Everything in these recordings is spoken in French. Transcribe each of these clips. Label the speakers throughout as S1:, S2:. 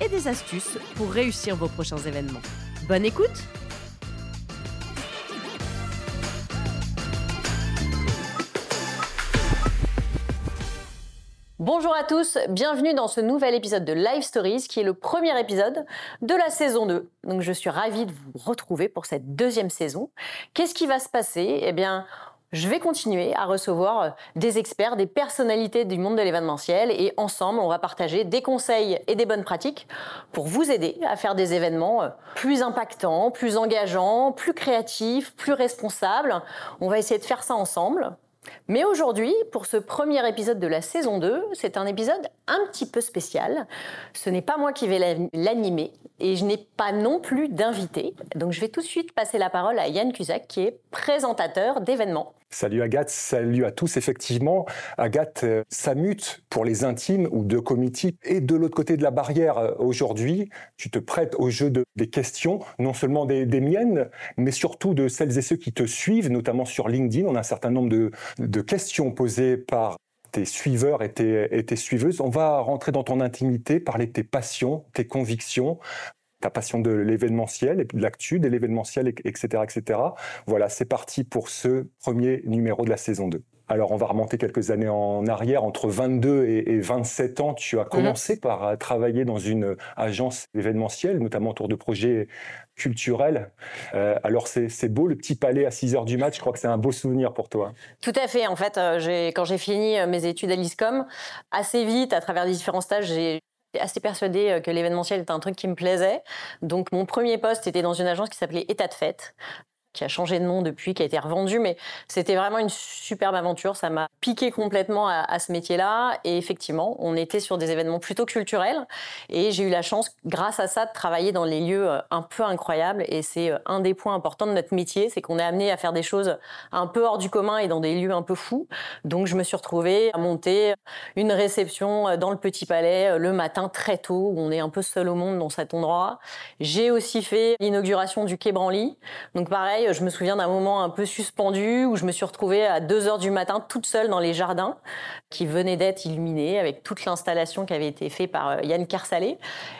S1: et des astuces pour réussir vos prochains événements. Bonne écoute Bonjour à tous, bienvenue dans ce nouvel épisode de Live Stories qui est le premier épisode de la saison 2. Donc je suis ravie de vous retrouver pour cette deuxième saison. Qu'est-ce qui va se passer? Eh bien, je vais continuer à recevoir euh, des experts, des personnalités du monde de l'événementiel et ensemble, on va partager des conseils et des bonnes pratiques pour vous aider à faire des événements euh, plus impactants, plus engageants, plus créatifs, plus responsables. On va essayer de faire ça ensemble. Mais aujourd'hui, pour ce premier épisode de la saison 2, c'est un épisode un petit peu spécial. Ce n'est pas moi qui vais l'animer et je n'ai pas non plus d'invité. Donc je vais tout de suite passer la parole à Yann Cusac qui est présentateur d'événements
S2: Salut Agathe, salut à tous. Effectivement, Agathe euh, s'amute pour les intimes ou de comité. Et de l'autre côté de la barrière, euh, aujourd'hui, tu te prêtes au jeu des questions, non seulement des, miennes, mais surtout de celles et ceux qui te suivent, notamment sur LinkedIn. On a un certain nombre de, questions posées par tes suiveurs et tes, et tes, suiveuses. On va rentrer dans ton intimité, parler de tes passions, tes convictions, ta passion de l'événementiel, de l'actu, de l'événementiel, etc., etc. Voilà, c'est parti pour ce premier numéro de la saison 2. Alors, on va remonter quelques années en arrière. Entre 22 et 27 ans, tu as mhm. commencé par euh, travailler dans une agence événementielle, notamment autour de projets culturels. Euh, alors, c'est beau, le petit palais à 6 heures du match. Je crois que c'est un beau souvenir pour toi.
S1: Tout à fait. En fait, euh, quand j'ai fini mes études à l'ISCOM, assez vite, à travers les différents stages, j'ai assez persuadée euh, que l'événementiel était un truc qui me plaisait. Donc mon premier poste était dans une agence qui s'appelait État de fête qui a changé de nom depuis, qui a été revendu, mais c'était vraiment une superbe aventure. Ça m'a piqué complètement à, ce métier-là. Et effectivement, on était sur des événements plutôt culturels. Et j'ai eu la chance, grâce à ça, de travailler dans les lieux euh, un peu incroyables. Et c'est euh, un des points importants de notre métier, c'est qu'on est amené à faire des choses un peu hors du commun et dans des lieux un peu fous. Donc je me suis retrouvée à monter une réception euh, dans le Petit Palais le matin très tôt, où on est un peu seul au monde dans cet endroit. J'ai aussi fait l'inauguration du Quai Branly. Donc pareil, je me souviens d'un moment un peu suspendu où je me suis retrouvée à 2 heures du matin toute seule dans les jardins qui venaient d'être illuminés avec toute l'installation qui avait été faite par euh, Yann Kersalé.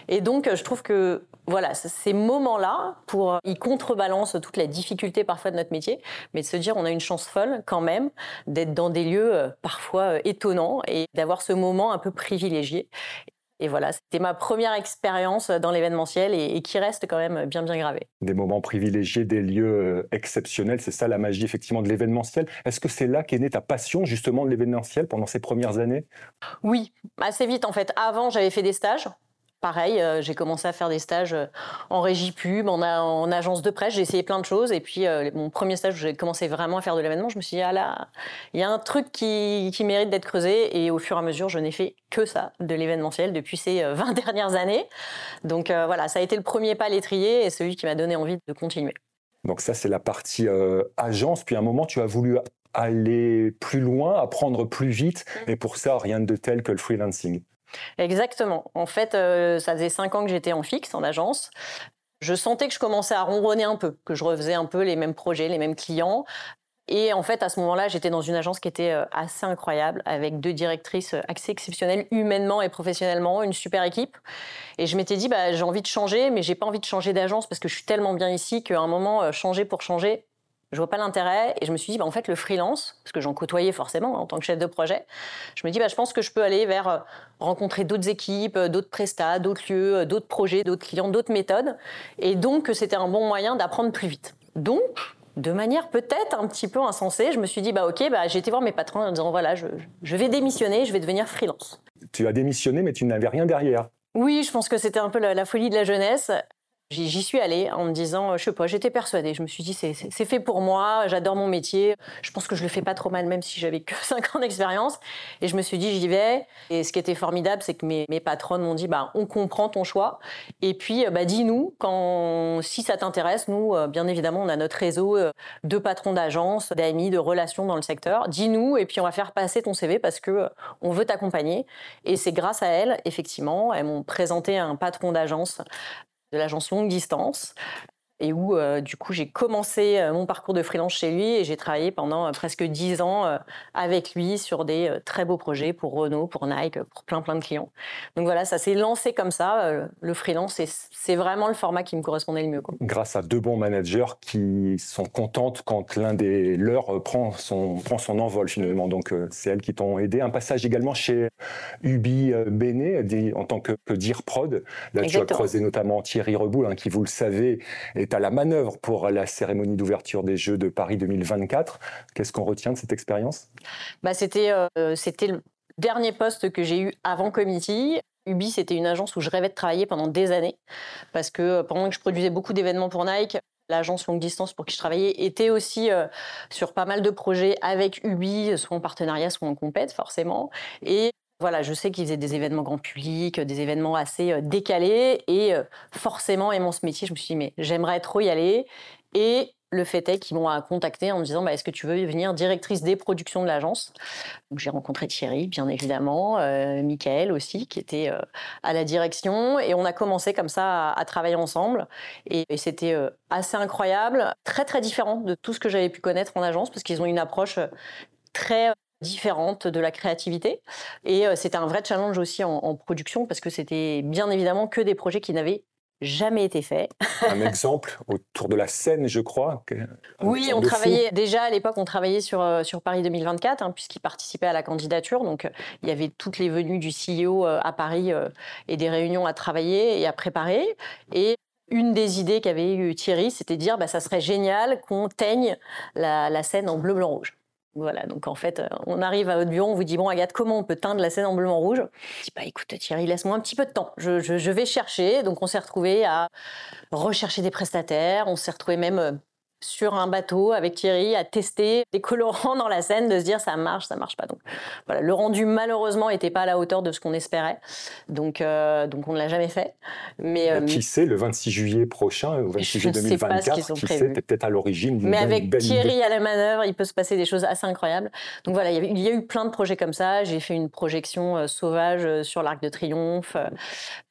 S1: Et donc, je trouve que voilà, ces moments-là, pour ils contrebalancent toute la difficulté parfois de notre métier, mais de se dire on a une chance folle quand même d'être dans des lieux euh, parfois euh, étonnants et d'avoir ce moment un peu privilégié. Et voilà, c'était ma première expérience dans l'événementiel et, qui reste quand même bien bien gravée.
S2: Des moments privilégiés, des lieux euh, exceptionnels, c'est ça la magie effectivement de l'événementiel. Est-ce que c'est là qu'est née ta passion justement de l'événementiel pendant ces premières années?
S1: Oui, assez vite en fait. Avant, j'avais fait des stages Pareil, euh, j'ai commencé à faire des stages euh, en régie pub, en, en agence de presse, j'ai essayé plein de choses. Et puis, euh, mon premier stage où j'ai commencé vraiment à faire de l'événement, je me suis dit, ah là, il y a un truc qui, qui mérite d'être creusé. Et au fur et à mesure, je n'ai fait que ça, de l'événementiel, depuis ces 20 dernières années. Donc voilà, ça a été le premier pas à l'étrier et celui qui m'a donné envie de continuer.
S2: Donc ça, c'est la partie agence. Puis à un moment, tu as voulu aller plus loin, apprendre plus vite. Et pour ça, rien de tel que le freelancing.
S1: Exactement. En fait, euh, ça faisait cinq ans que j'étais en fixe, en agence. Je sentais que je commençais à ronronner un peu, que je refaisais un peu les mêmes projets, les mêmes clients. Et en fait, à ce moment-là, j'étais dans une agence qui était euh, assez incroyable, avec deux directrices euh, assez exceptionnelles, humainement et professionnellement, une super équipe. Et je m'étais dit, bah, j'ai envie de changer, mais j'ai pas envie de changer d'agence parce que je suis tellement bien ici qu'à un moment, changer pour changer, je vois pas l'intérêt et je me suis dit bah, en fait le freelance parce que j'en côtoyais forcément en tant que chef de projet je me dis bah je pense que je peux aller vers euh, rencontrer d'autres équipes euh, d'autres prestats d'autres lieux euh, d'autres projets d'autres clients d'autres méthodes. Et donc que c'était un bon moyen d'apprendre plus vite. Donc de manière peut-être un petit peu insensée je me suis dit bah ok bah j'ai été voir mes patrons en disant voilà je, je vais démissionner je vais devenir freelance.
S2: Tu as démissionné mais tu n'avais rien derrière.
S1: Oui je pense que c'était un peu la folie de la jeunesse J'y suis allée en me disant, je sais pas, j'étais persuadée. Je me suis dit, c'est fait pour moi, j'adore mon métier. Je pense que je le fais pas trop mal, même si j'avais que 5 ans d'expérience. Et je me suis dit, j'y vais. Et ce qui était formidable, c'est que mes, patronnes m'ont dit, bah, on comprend ton choix. Et puis, bah, dis-nous, quand, si ça t'intéresse, nous, euh, bien évidemment, on a notre réseau euh, de patrons d'agences, d'amis, de relations dans le secteur. Dis-nous, et puis on va faire passer ton CV parce que euh, on veut t'accompagner. Et c'est grâce à elles, effectivement, elles m'ont présenté un patron d'agence de l'agence longue distance et où euh, du coup j'ai commencé euh, mon parcours de freelance chez lui et j'ai travaillé pendant euh, presque dix ans avec lui sur des très beaux projets pour Renault, pour Nike, pour plein plein de clients. Donc voilà, ça s'est lancé comme ça. le freelance, c'est vraiment le format qui me correspondait le mieux.
S2: Grâce à deux bons managers qui sont contentes quand l'un des leurs prend son, prend son envol finalement. Donc c'est elles qui t'ont aidé. Un passage également chez Ubi Bene en tant que, que Dire Prod. Là tu as croisé notamment Thierry Reboul hein, qui vous le savez est à la manœuvre pour la cérémonie d'ouverture des Jeux de Paris 2024. Qu'est-ce qu'on retient de cette expérience?
S1: Bah, C'était euh, le dernier poste que j'ai eu avant Committee. Ubi, c'était une agence où je rêvais de travailler pendant des années, parce que euh, pendant que je produisais beaucoup d'événements pour Nike, l'agence longue distance pour qui je travaillais était aussi euh, sur pas mal de projets avec Ubi, soit en partenariat, soit en compète, forcément. Et voilà, je sais qu'ils faisaient des événements grand public, des événements assez euh, décalés, et euh, forcément, aimant ce métier, je me suis dit, mais j'aimerais trop y aller. Et le fait est qu'ils m'ont contacté en me disant bah, Est-ce que tu veux devenir directrice des productions de l'agence? J'ai rencontré Thierry, bien évidemment, euh, Michael aussi, qui était à la direction. Et on a commencé comme ça à, travailler ensemble. Et c'était assez incroyable, très très différent de tout ce que j'avais pu connaître en agence, parce qu'ils ont une approche très différente de la créativité. Et euh, c'était un vrai challenge aussi en, production parce que c'était bien évidemment que des projets qui n'avaient jamais été faits.
S2: un exemple autour de la scène, je crois.
S1: Oui, on travaillait déjà à l'époque, on travaillait sur euh, sur Paris 2024 hein, puisqu'il participait à la candidature. Donc euh, il y avait toutes les venues du CEO à Paris et des réunions à travailler et à préparer. Et une des idées qu'avait eu Thierry, c'était de dire bah, ça serait génial qu'on teigne la, la scène en bleu, blanc, rouge. Voilà, donc en fait, euh, on arrive à votre bureau, on vous dit Bon, Agathe, comment on peut teindre la scène en bleu, en rouge? Je dis Bah écoute, Thierry, laisse-moi un petit peu de temps. Je, je vais chercher. Donc on s'est retrouvé à rechercher des prestataires. On s'est retrouvé même euh, sur un bateau avec Thierry à tester des colorants dans la scène, de se dire ça marche, ça marche pas. Donc voilà, le rendu malheureusement n'était pas à la hauteur de ce qu'on espérait, donc euh, donc on ne l'a jamais fait.
S2: Mais euh, qui sait, le 26 juillet prochain, le 26 juillet 2024, qui sait, peut-être à l'origine.
S1: Mais avec Thierry à la manœuvre, il peut se passer des choses assez incroyables. Donc voilà, il y, a eu plein de projets comme ça. J'ai fait une projection euh, sauvage sur l'Arc de Triomphe.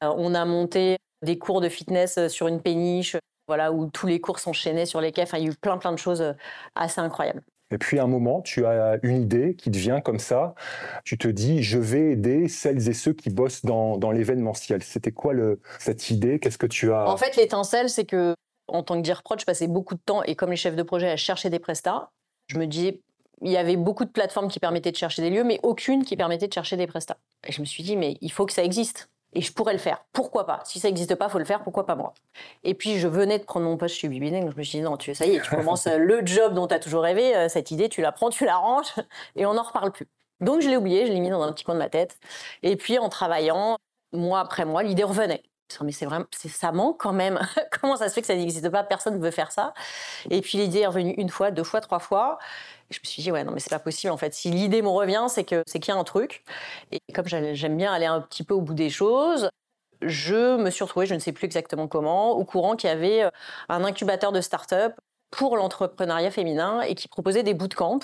S1: on a monté des cours de fitness sur une péniche voilà, où tous les cours s'enchaînaient sur les quais. il y a eu plein, plein de choses euh, assez incroyables.
S2: Et puis à un moment, tu as une idée qui te vient comme ça. Tu te dis, je vais aider celles et ceux qui bossent dans, dans l'événementiel. C'était quoi le, cette idée? Qu'est-ce que tu as?
S1: En fait, l'étincelle, c'est que en tant que dire je passais beaucoup de temps et comme les chefs de projet à chercher des prestats. Je me disais, il y avait beaucoup de plateformes qui permettaient de chercher des lieux, mais aucune qui permettait de chercher des prestats. Et je me suis dit, mais il faut que ça existe et je pourrais le faire. Pourquoi pas? Si ça n'existe pas, faut le faire. Pourquoi pas moi? Et puis je venais de prendre mon poste chez Bibine, donc je me suis dit non, tu ça y est, tu commences euh, le job dont tu as toujours rêvé. Euh, cette idée, tu la prends, tu la ranges, et on n'en reparle plus. Donc je l'ai oublié, je l'ai mis dans un petit coin de ma tête. Et puis en travaillant, mois après mois, l'idée revenait. Mais c'est vraiment, ça manque quand même. Comment ça se fait que ça n'existe pas? Personne ne veut faire ça. Et puis l'idée est revenue une fois, deux fois, trois fois je me suis dit, ouais, non, mais c'est pas possible en fait. Si l'idée me revient, c'est que c'est qu'il y a un truc. Et comme j'aime bien aller un petit peu au bout des choses, je me suis retrouvée, je ne sais plus exactement comment, au courant qu'il y avait euh, un incubateur de start-up pour l'entrepreneuriat féminin et qui proposait des bootcamps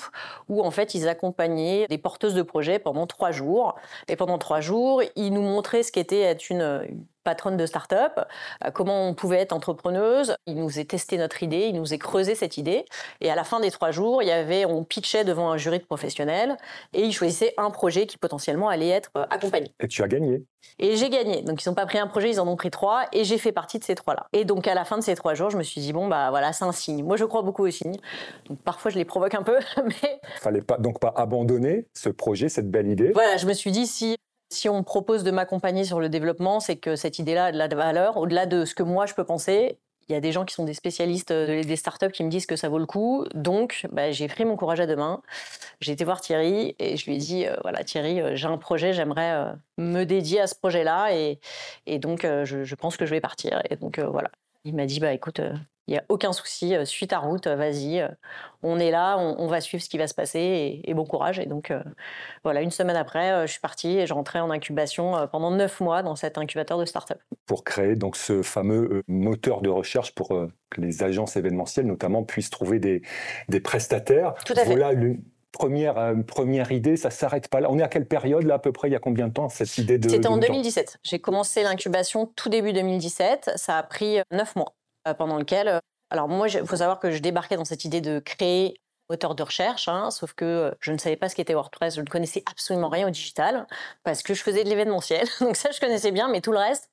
S1: où en fait ils accompagnaient des porteuses de projets pendant trois jours. Et pendant trois jours, ils nous montraient ce qu'était être une, patronne de start-up, euh, comment on pouvait être entrepreneuse. Il nous a testé notre idée, il nous a creusé cette idée. Et à la fin des trois jours, il y avait, on pitchait devant un jury de professionnels et ils choisissaient un projet qui potentiellement allait être euh, accompagné.
S2: Et tu as gagné.
S1: Et j'ai gagné. Donc ils n'ont pas pris un projet, ils en ont pris trois et j'ai fait partie de ces trois-là. Et donc à la fin de ces trois jours, je me suis dit bon bah voilà, c'est un signe. Moi je crois beaucoup aux signes. Donc parfois je les provoque un peu, mais
S2: fallait pas donc pas abandonner ce projet, cette belle idée.
S1: Voilà, je me suis dit si si on me propose de m'accompagner sur le développement, c'est que cette idée-là a de la valeur. Au-delà de ce que moi je peux penser, il y a des gens qui sont des spécialistes des startups qui me disent que ça vaut le coup. Donc, bah, j'ai pris mon courage à deux mains. J'ai été voir Thierry et je lui ai dit euh, voilà, Thierry, euh, j'ai un projet, j'aimerais euh, me dédier à ce projet-là. Et, donc, je, pense que je vais partir. Et donc, voilà. Il m'a dit bah écoute, il n'y a aucun souci, suis ta route, vas-y, on est là, on, va suivre ce qui va se passer et, bon courage. Et donc voilà, une semaine après, je suis partie et je rentrais en incubation pendant neuf mois dans cet incubateur de start-up.
S2: Pour créer donc ce fameux moteur de recherche pour que les agences événementielles notamment puissent trouver des, des prestataires.
S1: Tout à
S2: voilà fait première, euh, première idée, ça s'arrête pas là. On est à quelle période là à peu près? Il y a combien de temps cette idée de
S1: C'était en 2017. J'ai commencé l'incubation tout début 2017. Ça a pris euh, neuf mois euh, pendant lequel. Alors moi, il faut savoir que je débarquais dans cette idée de créer moteur de recherche, hein, sauf que je ne savais pas ce qu'était WordPress, je ne connaissais absolument rien au digital parce que je faisais de l'événementiel. Donc ça, je connaissais bien, mais tout le reste,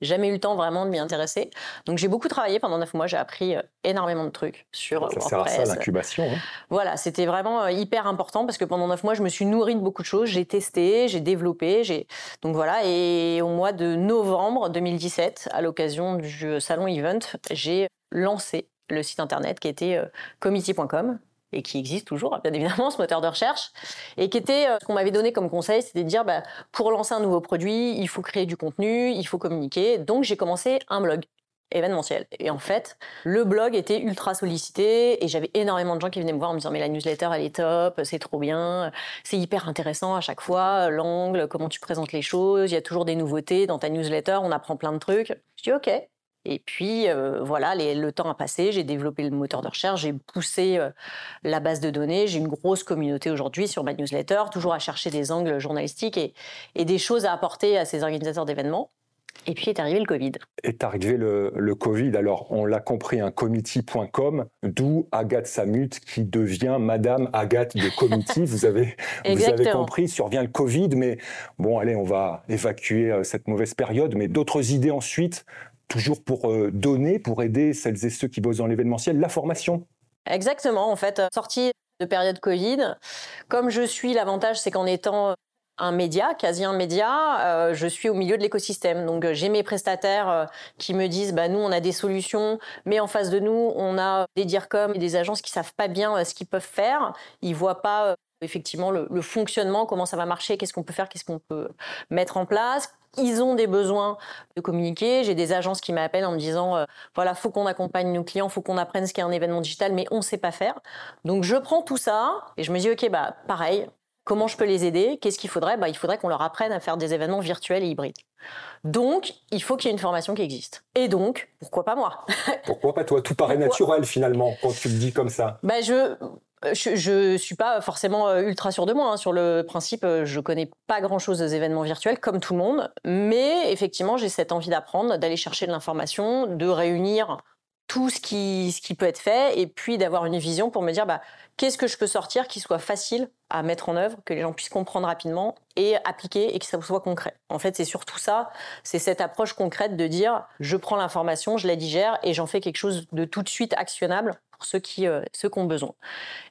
S1: jamais eu le temps vraiment de m'y intéresser. Donc j'ai beaucoup travaillé pendant neuf mois, j'ai appris euh, énormément de trucs sur
S2: ça sert à ça l'incubation. Hein.
S1: Voilà, c'était vraiment euh, hyper important parce que pendant neuf mois, je me suis nourrie de beaucoup de choses, j'ai testé, j'ai développé, j'ai donc voilà. Et au mois de novembre 2017, à l'occasion du salon Event, j'ai lancé le site internet qui était euh, committee.com et qui existe toujours, bien évidemment, ce moteur de recherche, et qui était euh, ce qu'on m'avait donné comme conseil, c'était de dire, bah, pour lancer un nouveau produit, il faut créer du contenu, il faut communiquer. Donc j'ai commencé un blog événementiel. Et en fait, le blog était ultra sollicité et j'avais énormément de gens qui venaient me voir en me disant mais la newsletter elle est top, c'est trop bien, c'est hyper intéressant à chaque fois, l'angle, comment tu présentes les choses, il y a toujours des nouveautés dans ta newsletter, on apprend plein de trucs. Je dis ok, et puis, euh, voilà, le temps a passé, j'ai développé le moteur de recherche, j'ai poussé euh, la base de données, j'ai une grosse communauté aujourd'hui sur ma newsletter, toujours à chercher des angles journalistiques et, des choses à apporter à ces organisateurs d'événements. Et puis est arrivé le Covid.
S2: Est arrivé le, Covid. Alors, on l'a compris, un committee.com, d'où Agathe Samut qui devient Madame Agathe de Committee. vous, avez, vous avez compris, survient le Covid, mais bon, allez, on va évacuer euh, cette mauvaise période. Mais d'autres idées ensuite toujours pour euh, donner, pour aider celles et ceux qui bossent dans l'événementiel, la formation.
S1: Exactement, en fait, sortie de période Covid, comme je suis, l'avantage c'est qu'en étant un média, quasi un média, euh, je suis au milieu de l'écosystème. Donc euh, j'ai mes prestataires qui me disent bah nous on a des solutions, mais en face de nous on a des DIRCOM et des agences qui savent pas bien ce qu'ils peuvent faire. Ils voient pas effectivement le, fonctionnement, comment ça va marcher, qu'est-ce qu'on peut faire, qu'est-ce qu'on peut mettre en place, ils ont des besoins de communiquer. J'ai des agences qui m'appellent en me disant euh, voilà, faut qu'on accompagne nos clients, faut qu'on apprenne ce qu'est un événement digital, mais on ne sait pas faire. Donc je prends tout ça et je me dis ok, bah pareil. Comment je peux les aider? Qu'est-ce qu'il faudrait? Bah, Il faudrait qu'on leur apprenne à faire des événements virtuels et hybrides. Donc, il faut qu'il y ait une formation qui existe. Et donc, pourquoi pas moi?
S2: Pourquoi pas toi? Tout paraît naturel finalement quand tu le dis comme ça.
S1: Bah, je, je ne suis pas forcément euh, ultra sûre de moi. Hein. Sur le principe, euh, je connais pas grand-chose des événements virtuels, comme tout le monde. Mais effectivement, j'ai cette envie d'apprendre, d'aller chercher de l'information, de réunir tout ce qui, ce qui peut être fait, et puis d'avoir une vision pour me dire bah, qu'est-ce que je peux sortir qui soit facile à mettre en œuvre, que les gens puissent comprendre rapidement et appliquer et que ça soit concret. En fait, c'est surtout ça, c'est cette approche concrète de dire je prends l'information, je la digère et j'en fais quelque chose de tout de suite actionnable pour ceux qui, euh, ceux qui ont besoin.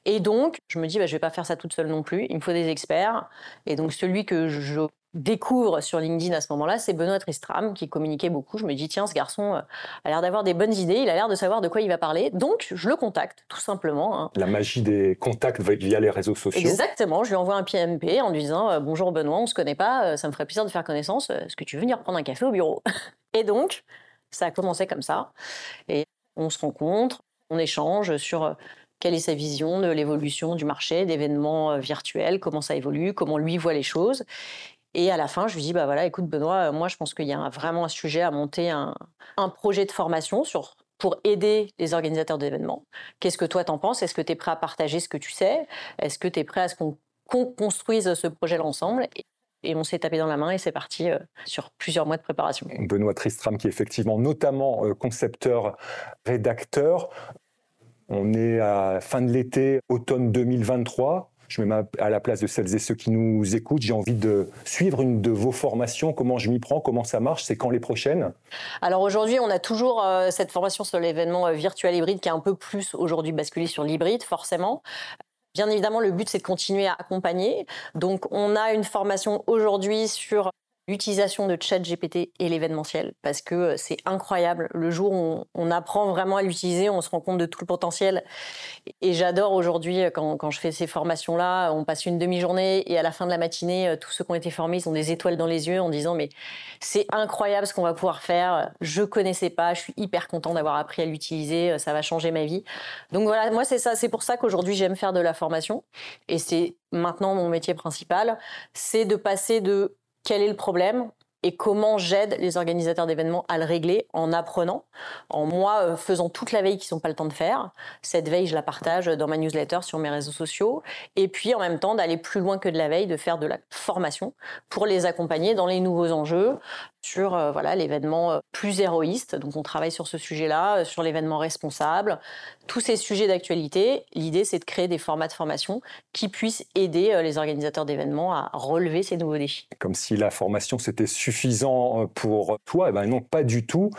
S1: Et donc, je me dis, bah, je ne vais pas faire ça toute seule non plus, il me faut des experts. Et donc, celui que je découvre sur LinkedIn à ce moment-là, c'est Benoît Tristram qui communiquait beaucoup. Je me dis, tiens, ce garçon euh, a l'air d'avoir des bonnes idées, il a l'air de savoir de quoi il va parler. Donc, je le contacte, tout simplement. Hein.
S2: La magie des contacts via les réseaux sociaux.
S1: Exactement, je lui envoie un PMP en lui disant, euh, bonjour Benoît, on ne se connaît pas, ça me ferait plaisir de faire connaissance, est-ce que tu veux venir prendre un café au bureau? Et donc, ça a commencé comme ça. Et on se rencontre, on échange sur euh, quelle est sa vision de l'évolution du marché, d'événements euh, virtuels, comment ça évolue, comment lui voit les choses. Et à la fin, je lui dis, bah voilà, écoute Benoît, euh, moi je pense qu'il y a vraiment un sujet à monter un, projet de formation sur, pour aider les organisateurs d'événements. Qu'est-ce que toi t'en penses? Est-ce que tu es prêt à partager ce que tu sais? Est-ce que tu es prêt à ce qu'on construise ce projet ensemble? Et on s'est tapé dans la main et c'est parti sur plusieurs mois de préparation.
S2: Benoît Tristram, qui est effectivement notamment concepteur, rédacteur. On est à fin de l'été, automne 2023. Je me mets à la place de celles et ceux qui nous écoutent. J'ai envie de suivre une de vos formations. Comment je m'y prends? Comment ça marche? C'est quand les prochaines?
S1: Alors aujourd'hui, on a toujours cette formation sur l'événement virtuel hybride qui est un peu plus aujourd'hui basculé sur l'hybride, forcément. Bien évidemment, le but, c'est de continuer à accompagner. Donc, on a une formation aujourd'hui sur l'utilisation de ChatGPT et l'événementiel parce que euh, c'est incroyable. Le jour où on, apprend vraiment à l'utiliser, on se rend compte de tout le potentiel. Et j'adore aujourd'hui euh, quand, quand, je fais ces formations-là, on passe une demi-journée et à la fin de la matinée, euh, tous ceux qui ont été formés, ils ont des étoiles dans les yeux en disant mais c'est incroyable ce qu'on va pouvoir faire. Je connaissais pas, je suis hyper content d'avoir appris à l'utiliser, ça va changer ma vie. Donc voilà, moi c'est ça, c'est pour ça qu'aujourd'hui j'aime faire de la formation et c'est maintenant mon métier principal, c'est de passer de quel est le problème et comment j'aide les organisateurs d'événements à le régler en apprenant, en moi euh, faisant toute la veille qu'ils n'ont pas le temps de faire. Cette veille, je la partage dans ma newsletter sur mes réseaux sociaux. Et puis en même temps, d'aller plus loin que de la veille, de faire de la formation pour les accompagner dans les nouveaux enjeux, sur euh, voilà l'événement euh, plus héroïste. Donc on travaille sur ce sujet-là, sur l'événement responsable, tous ces sujets d'actualité. L'idée, c'est de créer des formats de formation qui puissent aider les organisateurs d'événements à relever ces nouveaux défis.
S2: Comme si la formation, c'était suffisant euh, pour toi. Eh ben non, pas du tout.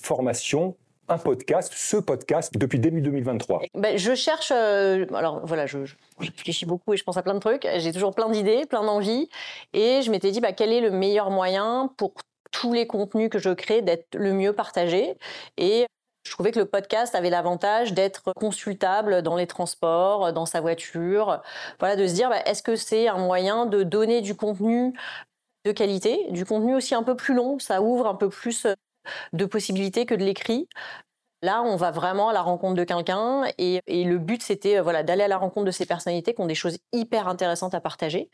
S2: Formation, un podcast, ce podcast, depuis début 2023
S1: ben, Je cherche, euh, alors voilà, je, réfléchis beaucoup et je pense à plein de trucs. J'ai toujours plein d'idées, plein d'envies. Et je m'étais dit, bah, quel est le meilleur moyen pour tous les contenus que je crée d'être le mieux partagé? Et je trouvais que le podcast avait l'avantage d'être consultable dans les transports, dans sa voiture. Voilà, de se dire, bah, est-ce que c'est un moyen de donner du contenu de qualité, du contenu aussi un peu plus long, ça ouvre un peu plus euh, de possibilités que de l'écrit. Là, on va vraiment à la rencontre de quelqu'un et, le but, c'était euh, voilà, d'aller à la rencontre de ces personnalités qui ont des choses hyper intéressantes à partager.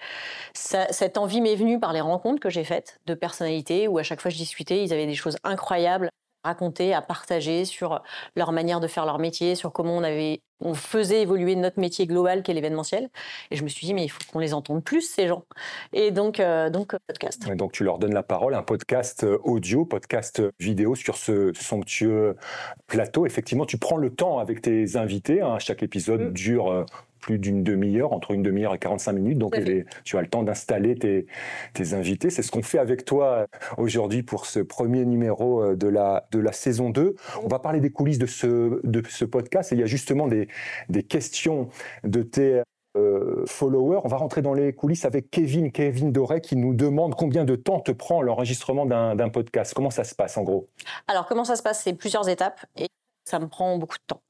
S1: cette envie m'est venue par les rencontres que j'ai faites de personnalités où à chaque fois je discutais, ils avaient des choses incroyables raconter, à partager sur leur manière de faire leur métier, sur comment on avait on faisait évoluer notre métier global qu'est l'événementiel. Et je me suis dit, mais il faut qu'on les entende plus, ces gens. Et donc, euh, donc podcast.
S2: donc, tu leur donnes la parole, un podcast euh, audio, podcast vidéo sur ce somptueux plateau. Effectivement, tu prends le temps avec tes invités. Hein. chaque épisode mm. dure euh, plus d'une demi-heure, entre une demi-heure et 45 minutes. Donc, tu as le temps d'installer tes, invités. C'est ce qu'on fait avec toi aujourd'hui pour ce premier numéro euh, de la, de la saison 2. On va parler des coulisses de ce, de ce podcast. Et il y a justement des, des questions de tes euh, followers. On va rentrer dans les coulisses avec Kevin, Kevin Doré, qui nous demande combien de temps te prend l'enregistrement d'un podcast. Comment ça se passe en gros?
S1: Alors, comment ça se passe? C'est plusieurs étapes et ça me prend beaucoup de temps.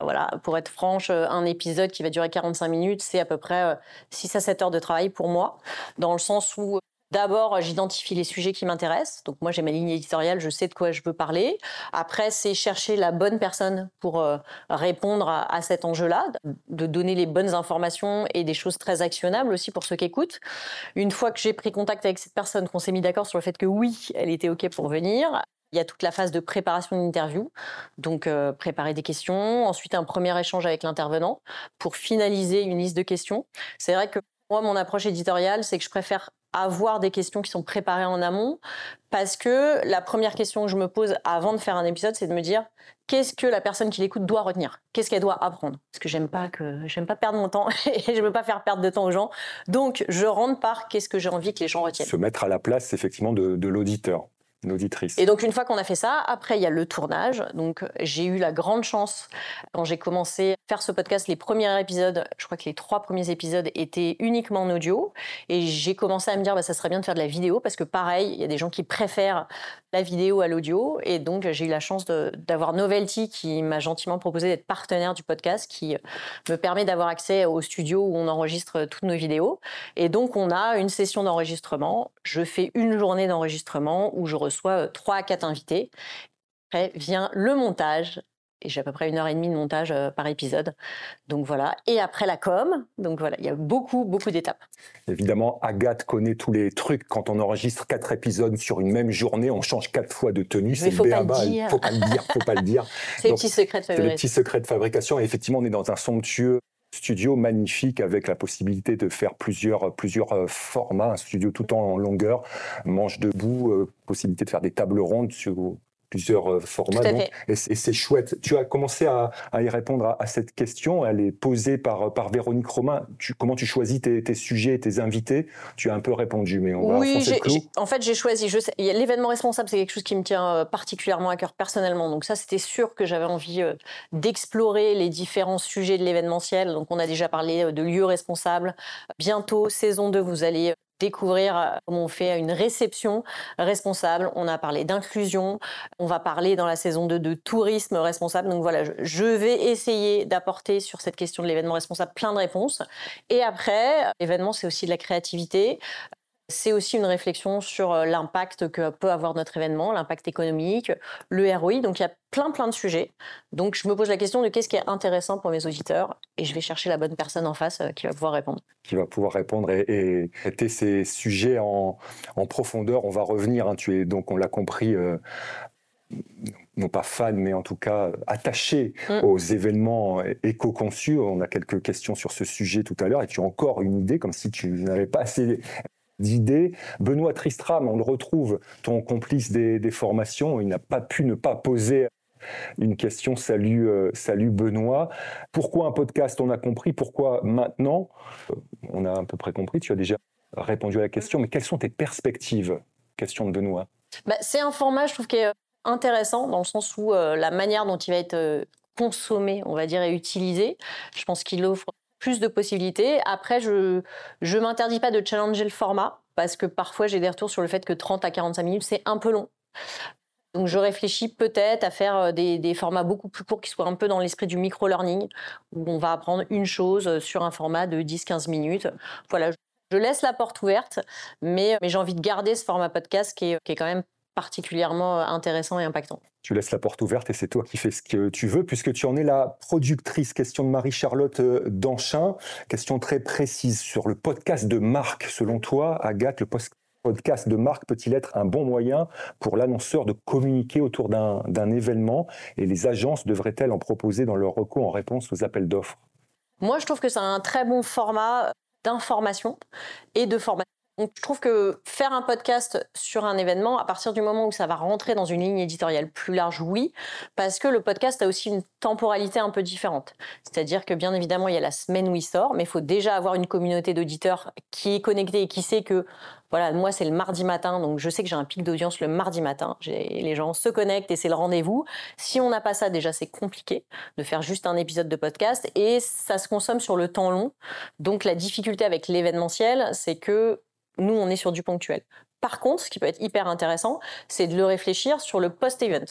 S1: Voilà, pour être franche, euh, un épisode qui va durer 45 minutes, c'est à peu près 6 euh, à 7 heures de travail pour moi, dans le sens où euh, D'abord, j'identifie les sujets qui m'intéressent. Donc moi, j'ai ma ligne éditoriale, je sais de quoi je veux parler. Après, c'est chercher la bonne personne pour répondre à, cet enjeu-là, de donner les bonnes informations et des choses très actionnables aussi pour ceux qui écoutent. Une fois que j'ai pris contact avec cette personne, qu'on s'est mis d'accord sur le fait que oui, elle était OK pour venir, il y a toute la phase de préparation d'interview, donc euh, préparer des questions, ensuite un premier échange avec l'intervenant pour finaliser une liste de questions. C'est vrai que moi, mon approche éditoriale, c'est que je préfère avoir des questions qui sont préparées en amont parce que la première question que je me pose avant de faire un épisode, c'est de me dire qu'est-ce que la personne qui l'écoute doit retenir? Qu'est-ce qu'elle doit apprendre? Parce que j'aime pas que j'aime pas perdre mon temps et je veux pas faire perdre de temps aux gens. Donc, je rentre par qu'est-ce que j'ai envie que les gens retiennent.
S2: Se mettre à la place effectivement de l'auditeur.
S1: Et donc une fois qu'on a fait ça, après il y a le tournage. Donc j'ai eu la grande chance quand j'ai commencé à faire ce podcast, les premiers épisodes, je crois que les trois premiers épisodes étaient uniquement en audio, et j'ai commencé à me dire bah ça serait bien de faire de la vidéo parce que pareil, il y a des gens qui préfèrent la vidéo à l'audio, et donc j'ai eu la chance d'avoir Novelty qui m'a gentiment proposé d'être partenaire du podcast, qui me permet d'avoir accès au studio où on enregistre toutes nos vidéos. Et donc on a une session d'enregistrement. Je fais une journée d'enregistrement où je reçois 3 euh, à 4 invités. Après vient le montage. Et j'ai à peu près une heure et demie de montage euh, par épisode. Donc voilà. Et après la com. Donc voilà, il y a beaucoup, beaucoup d'étapes.
S2: Évidemment, Agathe connaît tous les trucs. Quand on enregistre quatre épisodes sur une même journée, on change quatre fois de tenue.
S1: C'est faut, pas le
S2: faut pas le dire. Faut pas le dire.
S1: C'est le petit secret de fabrication.
S2: C'est le petit secret de fabrication. Et effectivement, on est dans un somptueux studio magnifique avec la possibilité de faire plusieurs, plusieurs euh, formats, un studio tout en longueur, manche debout, euh, possibilité de faire des tables rondes sur plusieurs euh, formats. et c'est chouette. Tu as commencé à, y répondre à, cette question. Elle est posée par, par Véronique Romain. Tu, comment tu choisis tes, tes, sujets, tes invités? Tu as un peu répondu, mais on
S1: oui, va en fait, j'ai choisi. L'événement responsable, c'est quelque chose qui me tient euh, particulièrement à cœur personnellement. Donc ça, c'était sûr que j'avais envie euh, d'explorer les différents sujets de l'événementiel. Donc on a déjà parlé de lieux responsables. Bientôt, saison 2, vous allez découvrir comment on fait une réception responsable. On a parlé d'inclusion. On va parler dans la saison 2 de tourisme responsable. Donc voilà, je vais essayer d'apporter sur cette question de l'événement responsable plein de réponses. Et après, l'événement, c'est aussi de la créativité. C'est aussi une réflexion sur euh, l'impact que peut avoir notre événement, l'impact économique, le ROI. Donc il y a plein plein de sujets. Donc je me pose la question de qu'est-ce qui est intéressant pour mes auditeurs et je vais chercher la bonne personne en face euh, qui va pouvoir répondre.
S2: Qui va pouvoir répondre et, traiter ces sujets en, profondeur. On va revenir. Hein, tu es donc on l'a compris. Euh, non pas fan, mais en tout cas attaché mm. aux événements éco-conçus. On a quelques questions sur ce sujet tout à l'heure et tu as encore une idée, comme si tu n'avais pas assez d'idées. Benoît Tristram, on le retrouve, ton complice des, formations, il n'a pas pu ne pas poser une question. Salut, euh, salut Benoît. Pourquoi un podcast On a compris? Pourquoi maintenant? Euh, On a à peu près compris. Tu as déjà répondu à la question. Mais quelles sont tes perspectives? Question de Benoît.
S1: Bah, c'est un format, je trouve, qui est intéressant dans le sens où euh, la manière dont il va être consommé, on va dire, et utilisé, je pense qu'il offre plus de possibilités. Après, je ne m'interdis pas de challenger le format parce que parfois j'ai des retours sur le fait que 30 à 45 minutes, c'est un peu long. Donc je réfléchis peut-être à faire euh, des, formats beaucoup plus courts qui soient un peu dans l'esprit du micro-learning, où on va apprendre une chose sur un format de 10-15 minutes. Voilà, je laisse la porte ouverte, mais, mais j'ai envie de garder ce format podcast qui est, qui est quand même particulièrement intéressant et impactant.
S2: Tu laisses la porte ouverte et c'est toi qui fais ce que tu veux, puisque tu en es la productrice. Question de Marie-Charlotte euh, Danchin. Question très précise sur le podcast de marque. Selon toi, Agathe, le podcast de marque peut-il être un bon moyen pour l'annonceur de communiquer autour d'un événement Et les agences devraient-elles en proposer dans leur recours en réponse aux appels d'offres?
S1: Moi, je trouve que c'est un très bon format d'information et de formation donc, je trouve que faire un podcast sur un événement, à partir du moment où ça va rentrer dans une ligne éditoriale plus large, oui, parce que le podcast a aussi une temporalité un peu différente. C'est-à-dire que bien évidemment, il y a la semaine où il sort, mais il faut déjà avoir une communauté d'auditeurs qui est connectée et qui sait que, voilà, moi, c'est le mardi matin, donc je sais que j'ai un pic d'audience le mardi matin. Les gens se connectent et c'est le rendez-vous. Si on n'a pas ça, déjà, c'est compliqué de faire juste un épisode de podcast et ça se consomme sur le temps long. Donc, la difficulté avec l'événementiel, c'est que nous, on est sur du ponctuel. Par contre, ce qui peut être hyper intéressant, c'est de le réfléchir sur le post-event.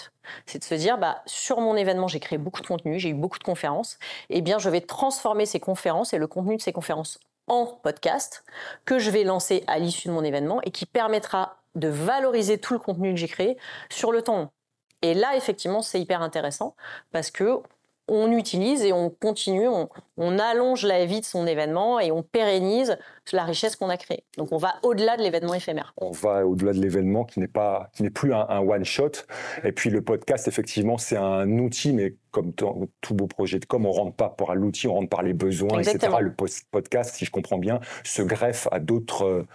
S1: C'est de se dire, bah, sur mon événement, j'ai créé beaucoup de contenu, j'ai eu beaucoup de conférences. Eh bien, je vais transformer ces conférences et le contenu de ces conférences en podcast que je vais lancer à l'issue de mon événement et qui permettra de valoriser tout le contenu que j'ai créé sur le temps Et là, effectivement, c'est hyper intéressant parce que on utilise et on continue, on, allonge la vie de son événement et on pérennise la richesse qu'on a créée. Donc on va au-delà de l'événement éphémère.
S2: On va au-delà de l'événement qui n'est pas, qui n'est plus un, one shot. Et puis le podcast, effectivement, c'est un outil, mais comme tout beau projet de com, on rentre pas par l'outil, on rentre par les besoins, etc. Le podcast, si je comprends bien, se greffe à d'autres euh,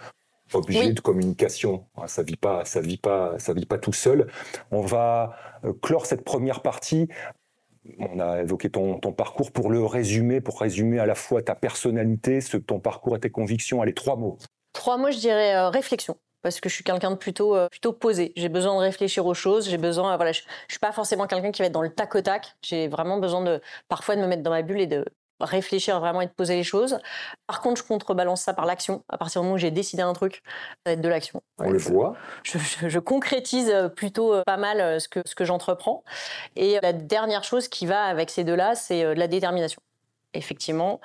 S2: objets de communication. Ça vit pas, ça vit pas, ça vit pas tout seul. On va euh, clore cette première partie on a évoqué ton, parcours pour le résumer, pour résumer à la fois ta personnalité, ce, ton parcours et tes convictions. Allez, trois mots.
S1: Trois mots, je dirais euh, réflexion. Parce que je suis quelqu'un de plutôt euh, plutôt posé. J'ai besoin de réfléchir aux choses. J'ai besoin, voilà, je, ne suis pas forcément quelqu'un qui va être dans le tac au tac. J'ai vraiment besoin de parfois de me mettre dans ma bulle et de réfléchir vraiment et de poser les choses. Par contre, je contrebalance ça par l'action. À partir du moment où j'ai décidé un truc, ça va être de l'action.
S2: On le voit.
S1: Je, concrétise euh, plutôt euh, pas mal euh, ce que, ce que j'entreprends. Et la dernière chose qui va avec ces deux-là, c'est la détermination. Effectivement,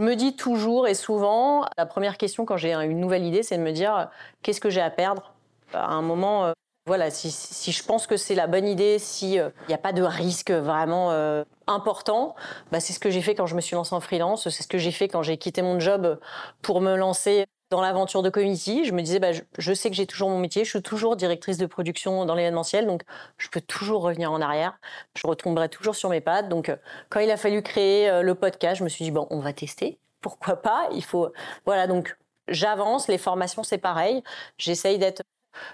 S1: je me dis toujours et souvent, la première question quand j'ai une nouvelle idée, c'est de me dire qu'est-ce que j'ai à perdre? À un moment, voilà, si, je pense que c'est la bonne idée, s'il euh, n'y a pas de risque vraiment euh, important, bah, c'est ce que j'ai fait quand je me suis lancée en freelance, c'est ce que j'ai fait quand j'ai quitté mon job pour me lancer dans l'aventure de Community. Je me disais, bah, je, sais que j'ai toujours mon métier, je suis toujours directrice de production dans l'événementiel, donc je peux toujours revenir en arrière, je retomberai toujours sur mes pattes. Donc euh, quand il a fallu créer le podcast, je me suis dit, bon, on va tester, pourquoi pas? Il faut, voilà, donc j'avance, les formations c'est pareil, j'essaye d'être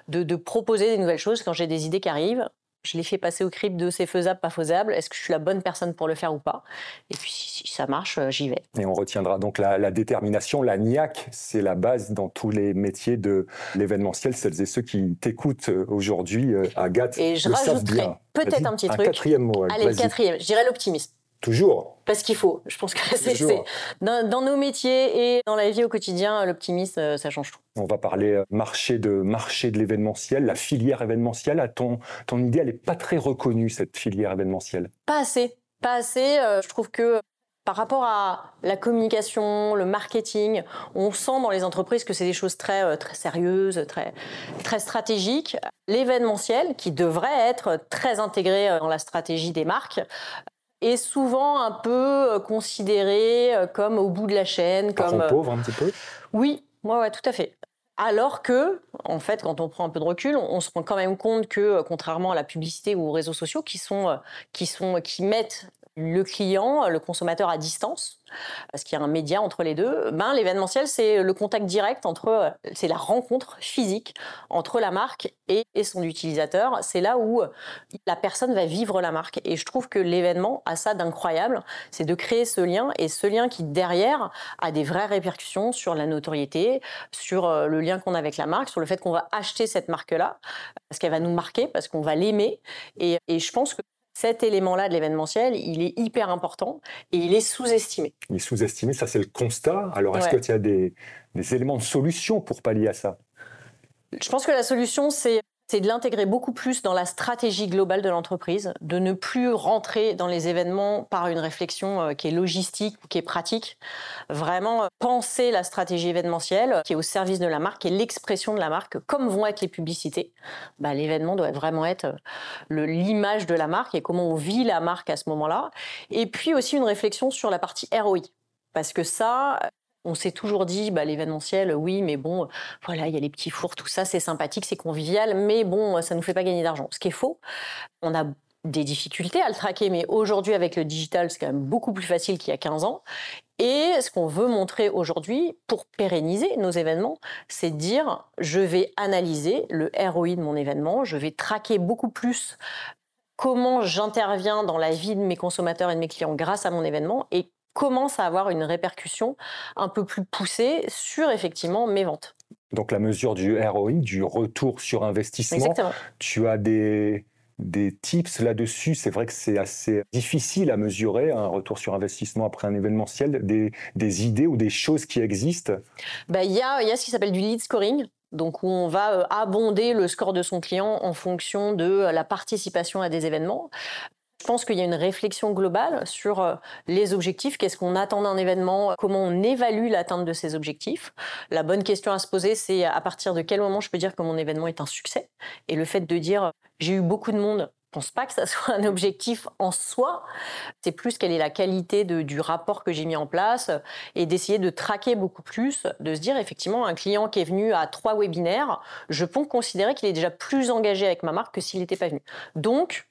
S1: de, proposer des nouvelles choses quand j'ai des idées qui arrivent. Je les fais passer au crible de c'est faisable, pas faisable. Est-ce que je suis la bonne personne pour le faire ou pas? Et puis si, ça marche, euh, j'y vais.
S2: Et on retiendra donc la, détermination, la niaque, c'est la base dans tous les métiers de l'événementiel. Celles et ceux qui t'écoutent euh, aujourd'hui, euh, Agathe,
S1: Et je rajouterai peut-être un petit
S2: un
S1: truc.
S2: quatrième mot.
S1: Allez, le quatrième, je dirais l'optimisme.
S2: Toujours.
S1: Parce qu'il faut. Je pense que c'est dans, dans, nos métiers et dans la vie au quotidien, l'optimisme, euh, ça change tout.
S2: On va parler euh, marché de marché de l'événementiel, la filière événementielle. À ton, ton idée, elle n'est pas très reconnue cette filière événementielle.
S1: Pas assez. Pas assez. Euh, je trouve que par rapport à la communication, le marketing, on sent dans les entreprises que c'est des choses très, très sérieuses, très, très stratégiques. L'événementiel, qui devrait être très intégré dans la stratégie des marques, est souvent un peu euh, considéré euh, comme au bout de la chaîne. Comme
S2: euh, pauvre un petit peu
S1: Oui, ouais, ouais, tout à fait. Alors que, en fait, quand on prend un peu de recul, on, se rend quand même compte que, contrairement à la publicité ou aux réseaux sociaux, qui sont, qui sont, qui mettent le client, le consommateur à distance, parce qu'il y a un média entre les deux, ben, l'événementiel, c'est le contact direct entre, c'est la rencontre physique entre la marque et, son utilisateur. C'est là où la personne va vivre la marque. Et je trouve que l'événement a ça d'incroyable, c'est de créer ce lien et ce lien qui, derrière, a des vraies répercussions sur la notoriété, sur euh, le lien qu'on a avec la marque, sur le fait qu'on va acheter cette marque-là, parce qu'elle va nous marquer, parce qu'on va l'aimer. Et je pense que cet élément-là de l'événementiel, il est hyper important et il est sous-estimé.
S2: Il est sous-estimé, ça c'est le constat. Alors est-ce qu'il y a des, des éléments de solution pour pallier à ça?
S1: Je pense que la solution, c'est c'est de l'intégrer beaucoup plus dans la stratégie globale de l'entreprise, de ne plus rentrer dans les événements par une réflexion euh, qui est logistique ou qui est pratique. Vraiment euh, penser la stratégie événementielle qui est au service de la marque et l'expression de la marque, comme vont être les publicités. Bah, L'événement doit vraiment être euh, l'image de la marque et comment on vit la marque à ce moment-là. Et puis aussi une réflexion sur la partie ROI. Parce que ça, on s'est toujours dit, bah, l'événementiel, oui, mais bon, voilà, il y a les petits fours, tout ça, c'est sympathique, c'est convivial, mais bon, ça ne nous fait pas gagner d'argent. Ce qui est faux. On a des difficultés à le traquer, mais aujourd'hui, avec le digital, c'est quand même beaucoup plus facile qu'il y a 15 ans. Et ce qu'on veut montrer aujourd'hui pour pérenniser nos événements, c'est de dire je vais analyser le ROI de mon événement, je vais traquer beaucoup plus comment j'interviens dans la vie de mes consommateurs et de mes clients grâce à mon événement et commence à avoir une répercussion un peu plus poussée sur effectivement mes ventes.
S2: Donc la mesure du ROI, du retour sur investissement,
S1: Exactement.
S2: tu as des, des tips là-dessus? C'est vrai que c'est assez difficile à mesurer un retour sur investissement après un événementiel, des, des idées ou des choses qui existent?
S1: Bah, il y, a, y a ce qui s'appelle du lead scoring. Donc où on va euh, abonder le score de son client en fonction de la participation à des événements. Je pense qu'il y a une réflexion globale sur euh, les objectifs, qu'est-ce qu'on attend d'un événement, comment on évalue l'atteinte de ces objectifs. La bonne question à se poser, c'est à partir de quel moment je peux dire que mon événement est un succès. Et le fait de dire j'ai eu beaucoup de monde, je pense pas que ça soit un objectif en soi. C'est plus quelle est la qualité du rapport que j'ai mis en place et d'essayer de traquer beaucoup plus, de se dire effectivement un client qui est venu à trois webinaires, je peux considérer qu'il est déjà plus engagé avec ma marque que s'il n'était pas venu. Donc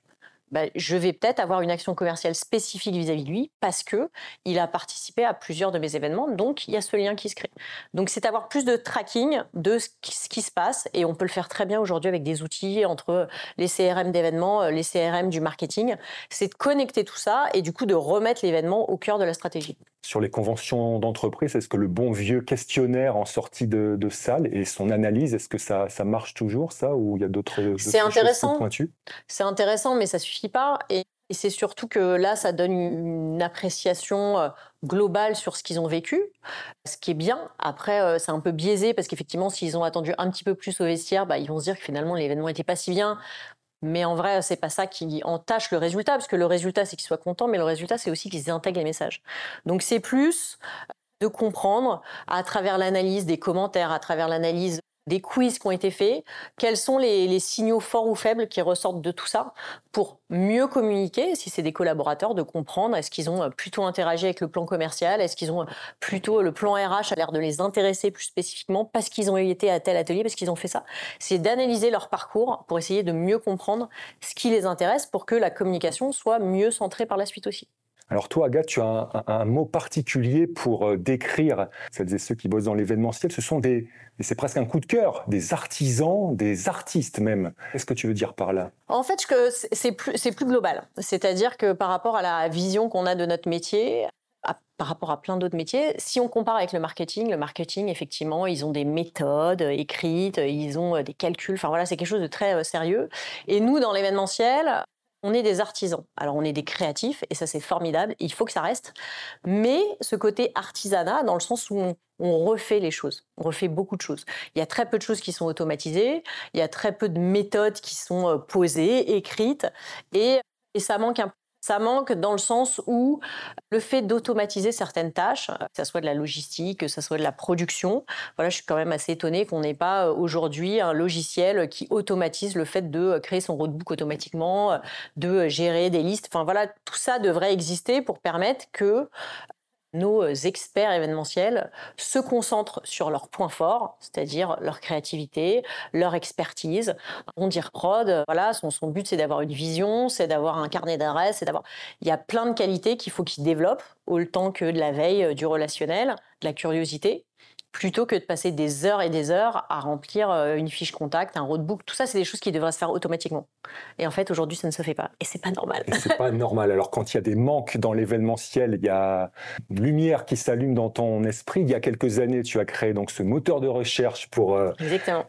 S1: bah, je vais peut-être avoir une action commerciale spécifique vis-à-vis de lui parce que il a participé à plusieurs de mes événements, donc il y a ce lien qui se crée. Donc c'est avoir plus de tracking de ce qui, se passe et on peut le faire très bien aujourd'hui avec des outils entre les CRM d'événements, euh, les CRM du marketing. C'est de connecter tout ça et du coup de remettre l'événement au cœur de la stratégie
S2: sur les conventions d'entreprise, est-ce que le bon vieux questionnaire en sortie de, salle et son analyse, est-ce que ça, marche toujours, ça, ou il y a d'autres
S1: C'est intéressant. C'est intéressant, mais ça suffit pas. Et, c'est surtout que là, ça donne une appréciation euh, globale sur ce qu'ils ont vécu, ce qui est bien. Après, euh, c'est un peu biaisé parce qu'effectivement, s'ils ont attendu un petit peu plus au vestiaire, bah, ils vont se dire que finalement l'événement n'était pas si bien. Mais en vrai, c'est pas ça qui entache le résultat, parce que le résultat, c'est qu'ils soient contents, mais le résultat, c'est aussi qu'ils intègrent les messages. Donc c'est plus de comprendre à travers l'analyse des commentaires, à travers l'analyse des quiz qui ont été faits, quels sont les, signaux forts ou faibles qui ressortent de tout ça pour mieux communiquer, si c'est des collaborateurs, de comprendre est-ce qu'ils ont plutôt interagi avec le plan commercial, est-ce qu'ils ont plutôt le plan RH a l'air de les intéresser plus spécifiquement parce qu'ils ont été à tel atelier, parce qu'ils ont fait ça. C'est d'analyser leur parcours pour essayer de mieux comprendre ce qui les intéresse pour que la communication soit mieux centrée par la suite aussi.
S2: Alors toi, Agathe, tu as un, mot particulier pour euh, décrire celles et ceux qui bossent dans l'événementiel. Ce sont des, c'est presque un coup de cœur, des artisans, des artistes même. Qu'est-ce que tu veux dire par là?
S1: En fait, c'est plus, plus global. C'est-à-dire que par rapport à la vision qu'on a de notre métier, par rapport à plein d'autres métiers. Si on compare avec le marketing, le marketing, effectivement, ils ont des méthodes écrites, ils ont euh, des calculs. Enfin voilà, c'est quelque chose de très euh, sérieux. Et nous, dans l'événementiel, on est des artisans. Alors on est des créatifs et ça c'est formidable, il faut que ça reste. Mais ce côté artisanat dans le sens où on, refait les choses, on refait beaucoup de choses. Il y a très peu de choses qui sont automatisées, il y a très peu de méthodes qui sont euh, posées, écrites et, ça manque un ça manque dans le sens où le fait d'automatiser certaines tâches, que ce soit de la logistique, que ce soit de la production, voilà, je suis quand même assez étonnée qu'on n'ait pas euh, aujourd'hui un logiciel qui automatise le fait de euh, créer son roadbook automatiquement, euh, de gérer des listes. Enfin voilà, tout ça devrait exister pour permettre que nos experts événementiels se concentrent sur leurs points forts, c'est-à-dire leur créativité, leur expertise. On dit prod, voilà, son, but c'est d'avoir une vision, c'est d'avoir un carnet d'adresses, c'est d'avoir. Il y a plein de qualités qu'il faut qu'ils développent, autant que de la veille, du relationnel, de la curiosité plutôt que de passer des heures et des heures à remplir euh, une fiche contact, un roadbook. Tout ça, c'est des choses qui devraient se faire automatiquement. Et en fait, aujourd'hui, ça ne se fait pas. Et c'est pas normal.
S2: c'est pas normal. Alors, quand il y a des manques dans l'événementiel, il y a une lumière qui s'allume dans ton esprit. Il y a quelques années, tu as créé donc ce moteur de recherche pour euh,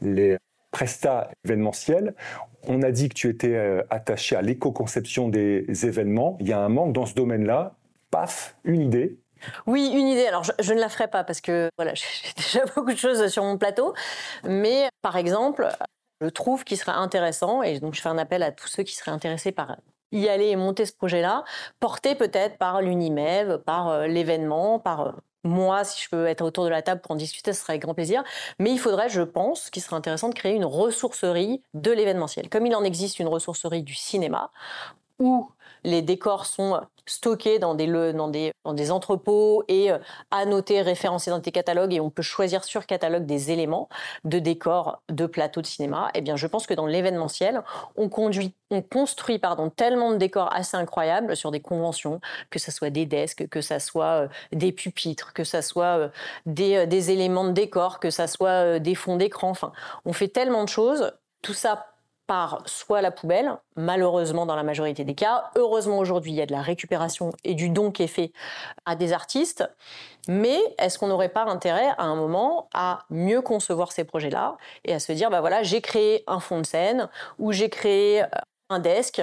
S2: les prestats événementiels. On a dit que tu étais euh, attaché à l'éco-conception des événements. Il y a un manque dans ce domaine-là. Paf, une idée,
S1: oui, une idée. Alors, je, ne la ferai pas parce que voilà, j'ai déjà beaucoup de choses sur mon plateau. Mais par exemple, je trouve qu'il serait intéressant, et donc je fais un appel à tous ceux qui seraient intéressés par y aller et monter ce projet-là, porté peut-être par l'Unimev, par euh, l'événement, par euh, moi, si je peux être autour de la table pour en discuter, ce serait avec grand plaisir. Mais il faudrait, je pense, qu'il serait intéressant de créer une ressourcerie de l'événementiel. Comme il en existe une ressourcerie du cinéma, où les décors sont stockés dans des, dans des, dans des entrepôts et euh, annotés, référencés dans des catalogues et on peut choisir sur catalogue des éléments de décors de plateaux de cinéma. Eh bien, je pense que dans l'événementiel, on, on construit pardon, tellement de décors assez incroyables sur des conventions, que ce soit des desks, que ce soit euh, des pupitres, que ce soit euh, des, des éléments de décor, que ce soit des fonds d'écran. Enfin, on fait tellement de choses. Tout ça soit la poubelle, malheureusement dans la majorité des cas. Heureusement aujourd'hui, il y a de la récupération et du don qui est fait à des artistes. Mais est-ce qu'on n'aurait pas intérêt à un moment à mieux concevoir ces projets-là et à se dire, bah voilà, j'ai créé un fond de scène ou j'ai créé un desk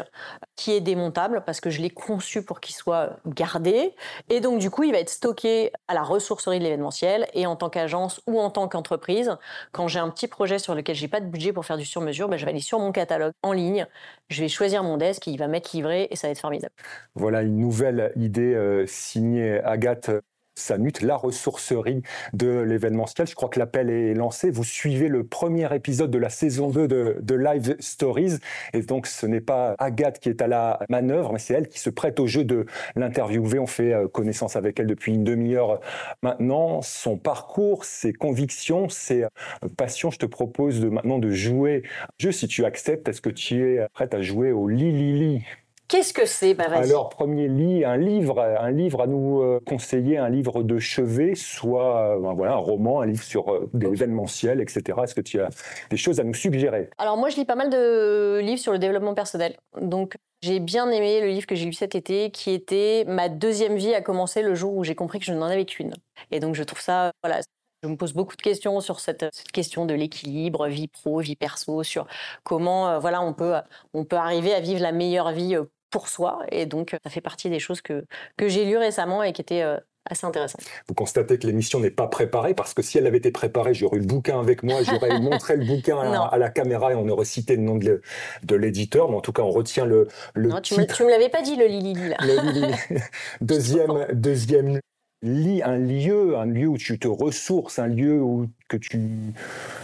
S1: qui est démontable parce que je l'ai conçu pour qu'il soit gardé. Et donc, du coup, il va être stocké à la ressourcerie de l'événementiel. Et en tant qu'agence ou en tant qu'entreprise, quand j'ai un petit projet sur lequel j'ai pas de budget pour faire du sur-mesure, ben, je vais aller sur mon catalogue en ligne. Je vais choisir mon desk, il va m'être livré et ça va être formidable.
S2: Voilà une nouvelle idée euh, signée Agathe Samut, la ressourcerie de l'événementiel. Je crois que l'appel est lancé. Vous suivez le premier épisode de la saison 2 de, Live Stories. Et donc, ce n'est pas Agathe qui est à la manœuvre, mais c'est elle qui se prête au jeu de l'interviewer. On fait euh, connaissance avec elle depuis une demi-heure maintenant. Son parcours, ses convictions, ses euh, passions. Je te propose de, maintenant de jouer jeu si tu acceptes. Est-ce que tu es prête à jouer au Lili?
S1: Qu'est-ce que c'est bah,
S2: Alors, premier lit, un livre, un livre à nous euh, conseiller, un livre de chevet, soit euh, ben voilà, un roman, un livre sur euh, des événementiels, etc. Est-ce que tu as des choses à nous suggérer?
S1: Alors, moi, je lis pas mal de livres sur le développement personnel. Donc, j'ai bien aimé le livre que j'ai lu cet été, qui était Ma deuxième vie a commencé le jour où j'ai compris que je n'en avais qu'une. Et donc, je trouve ça, voilà, je me pose beaucoup de questions sur cette, cette question de l'équilibre, vie pro, vie perso, sur comment voilà, on, peut, on peut arriver à vivre la meilleure vie pour soi. Et donc, ça fait partie des choses que, que j'ai lues récemment et qui étaient euh, assez intéressantes.
S2: Vous constatez que l'émission n'est pas préparée parce que si elle avait été préparée, j'aurais eu le bouquin avec moi, j'aurais montré le bouquin à, la caméra et on aurait cité le nom de, de l'éditeur. Mais en tout cas, on retient le, le non,
S1: tu Me, me l'avais pas dit, le Lili là.
S2: Le Lili. deuxième, deuxième lit, un lieu, un lieu où tu te ressources, un lieu où, que tu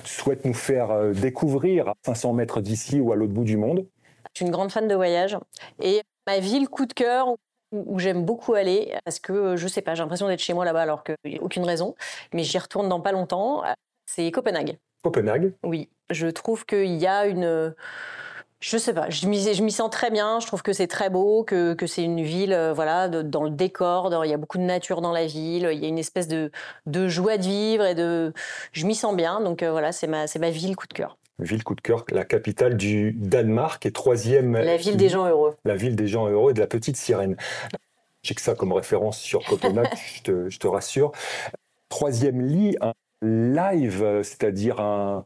S2: souhaites nous faire euh, découvrir à 500 mètres d'ici ou à l'autre bout du monde.
S1: Je suis une grande fan de voyage. Et ma ville coup de cœur où j'aime beaucoup aller, parce que je sais pas, j'ai l'impression d'être chez moi là-bas alors qu'il n'y a aucune raison, mais j'y retourne dans pas longtemps, c'est Copenhague.
S2: Copenhague
S1: Oui, je trouve qu'il y a une... Je sais pas, je m'y sens très bien, je trouve que c'est très beau, que, que c'est une ville, euh, voilà, dans le décor, il y a beaucoup de nature dans la ville, il y a une espèce de, de joie de vivre et de... Je m'y sens bien, donc euh, voilà, c'est ma, ma ville coup de cœur
S2: ville coup de cœur, la capitale du Danemark et troisième.
S1: La ville des gens heureux.
S2: La ville des gens heureux et de la petite sirène. J'ai que ça comme référence sur Copenhague, je, te, rassure. Troisième lit, un live, c'est-à-dire un,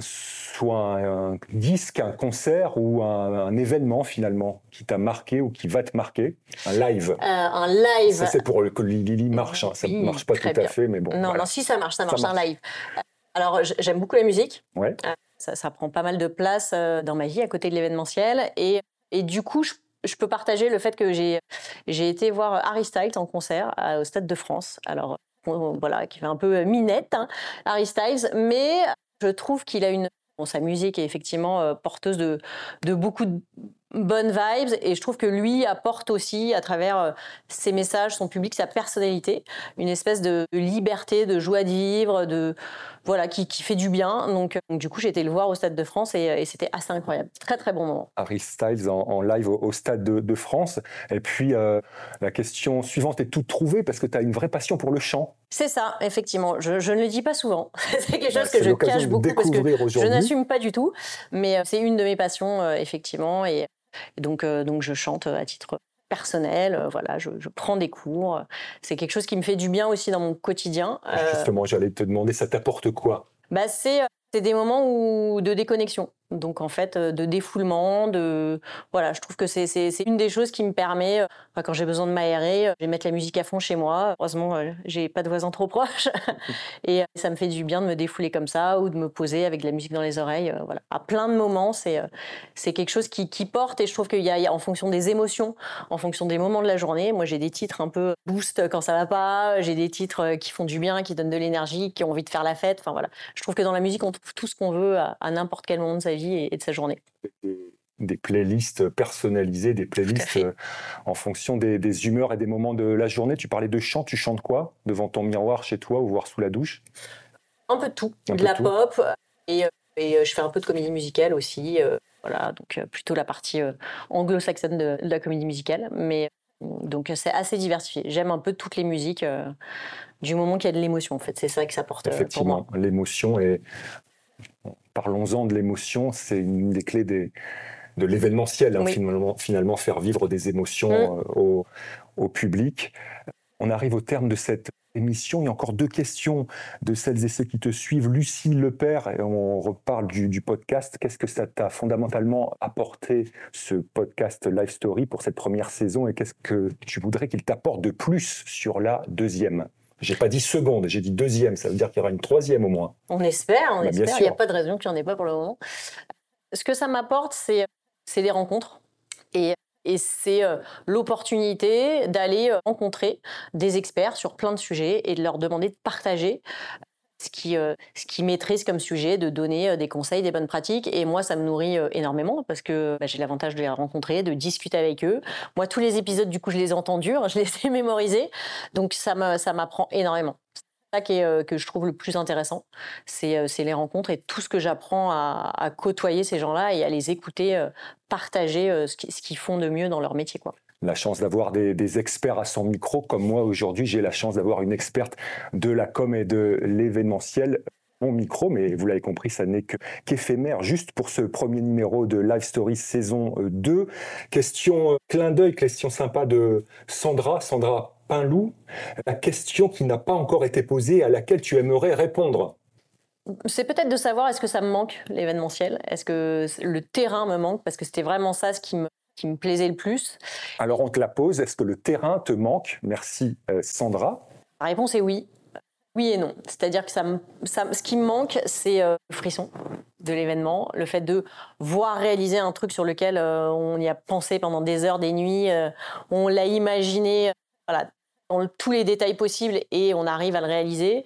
S2: soit un, disque, un concert ou un, événement finalement qui t'a marqué ou qui va te marquer Un live. Euh,
S1: un live.
S2: Ça, c'est pour que Lily marche. Hein. Ça ne marche pas tout à fait, mais bon.
S1: Non, non, si ça marche, ça marche, un live. Alors, j'aime beaucoup la musique.
S2: Ouais. Euh,
S1: ça, prend pas mal de place euh, dans ma vie à côté de l'événementiel. Et, et du coup, je peux partager le fait que j'ai j'ai été voir Harry Styles en concert au Stade de France. Alors voilà, qui fait un peu minette, hein, Harry Styles, mais je trouve qu'il a une sa musique est effectivement euh, porteuse de, de beaucoup de bonnes vibes et je trouve que lui apporte aussi à travers euh, ses messages, son public, sa personnalité, une espèce de liberté, de joie de vivre, de voilà qui, qui fait du bien. Donc, donc du coup j'ai été le voir au Stade de France et, et c'était assez incroyable, très très bon moment.
S2: Harry Styles en, live au, Stade de, de, France et puis euh, la question suivante est toute trouvée parce que tu as une vraie passion pour le chant.
S1: C'est ça, effectivement. Je, je, ne le dis pas souvent. c'est quelque chose que je cache beaucoup parce que je n'assume pas du tout. Mais euh, c'est une de mes passions, effectivement. Et donc, euh, donc je chante à titre personnel, euh, voilà, je, prends des cours. C'est quelque chose qui me fait du bien aussi dans mon quotidien.
S2: Justement, j'allais te demander, ça t'apporte quoi?
S1: Bah, c'est des moments où, de déconnexion. Donc en fait, euh, de défoulement, de voilà, je trouve que c'est une des choses qui me permet, euh, quand j'ai besoin de m'aérer, euh, je vais mettre la musique à fond chez moi. Heureusement, j'ai pas de voisins trop proches et ça me fait du bien de me défouler comme ça ou de me poser avec de la musique dans les oreilles. Voilà, à plein de moments, c'est c'est quelque chose qui, qui, porte et je trouve qu'il y, y, a en fonction des émotions, en fonction des moments de la journée. Moi, j'ai des titres un peu boost quand ça va pas, j'ai des titres qui font du bien, qui donnent de l'énergie, qui ont envie de faire la fête. Enfin voilà, je trouve que dans la musique, on trouve tout ce qu'on veut à, à n'importe quel moment de sa vie et, de sa journée.
S2: Des, playlists personnalisées, des playlists euh, en fonction des, humeurs et des moments de la journée. Tu parlais de chant, tu chantes quoi Devant ton miroir chez toi ou voir sous la douche?
S1: Un peu de tout, de la pop et, euh, et, euh, je fais un peu de comédie musicale aussi. voilà, donc plutôt la partie anglo-saxonne de, la comédie musicale. Mais donc c'est assez diversifié. J'aime un peu toutes les musiques du moment qu'il y a de l'émotion. En fait, c'est ça que ça porte.
S2: Effectivement, l'émotion et parlons-en de l'émotion, c'est une des clés de l'événementiel, hein, finalement, faire vivre des émotions mm. euh, au, public. On arrive au terme de cette émission. Il y a encore deux questions de celles et ceux qui te suivent. Lucille Lepère, et on reparle du, podcast. Qu'est-ce que ça t'a fondamentalement apporté, ce podcast Live Story, pour cette première saison Et qu'est-ce que tu voudrais qu'il t'apporte de plus sur la deuxième? J'ai pas dit seconde, j'ai dit deuxième. Ça veut dire qu'il y aura une troisième au moins.
S1: On espère, on bah, espère. Il n'y a pas de raison qu'il n'y en ait pas pour le moment. Ce que ça m'apporte, c'est des rencontres. Et, et c'est euh, l'opportunité d'aller euh, rencontrer des experts sur plein de sujets et de leur demander de partager ce qui, euh, ce maîtrise comme sujet, de donner euh, des conseils, des bonnes pratiques. Et moi, ça me nourrit euh, énormément parce que bah, j'ai l'avantage de les rencontrer, de discuter avec eux. Moi, tous les épisodes, du coup, je les ai entendus, je les ai mémorisés. Donc, ça m'apprend énormément. C'est ça qui est, que je trouve le plus intéressant, c'est les rencontres et tout ce que j'apprends à, côtoyer ces gens-là et à les écouter, partager ce qu'ils font de mieux dans leur métier.
S2: La chance d'avoir des, experts à son micro, comme moi aujourd'hui, j'ai la chance d'avoir une experte de la com et de l'événementiel mon micro, mais vous l'avez compris, ça n'est qu'éphémère, juste pour ce premier numéro de Live Story saison 2. Euh, question euh, clin d'œil, question sympa de Sandra, Sandra Pinlou. La question qui n'a pas encore été posée, à laquelle tu aimerais répondre?
S1: C'est peut-être de savoir est-ce que ça me manque l'événementiel, est-ce que le terrain me manque, parce que c'était vraiment ça ce qui me qui me plaisait le plus.
S2: Alors on te la pose, est-ce que le terrain te manque? Merci euh, Sandra.
S1: La réponse est oui. Oui et non. C'est-à-dire que ça, ce qui me manque, c'est euh, le frisson de l'événement, le fait de voir réaliser un truc sur lequel euh, on y a pensé pendant des heures, des nuits, on l'a imaginé, voilà, tous les détails possibles et on arrive à le réaliser.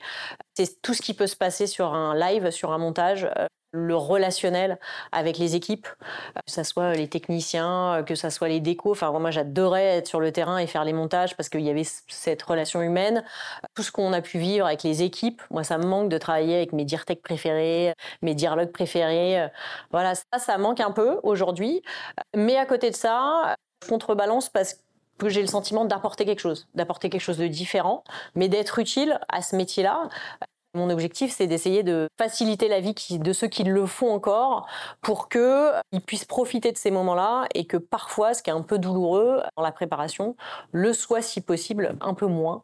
S1: C'est tout ce qui peut se passer sur un live, sur un montage le relationnel avec les équipes, que ce soit les techniciens, que ce soit les décos. Enfin, moi, j'adorais être sur le terrain et faire les montages parce qu'il y avait cette relation humaine. Tout ce qu'on a pu vivre avec les équipes, moi, ça me manque de travailler avec mes dirtech préférés, mes dialogues préférés. Voilà, ça, ça manque un peu aujourd'hui. Mais à côté de ça, contrebalance parce que j'ai le sentiment d'apporter quelque chose, d'apporter quelque chose de différent, mais d'être utile à ce métier-là Mon objectif, c'est d'essayer de faciliter la vie de ceux qui le font encore pour qu'ils puissent profiter de ces moments-là et que parfois, ce qui est un peu douloureux dans la préparation, le soit si possible un peu moins.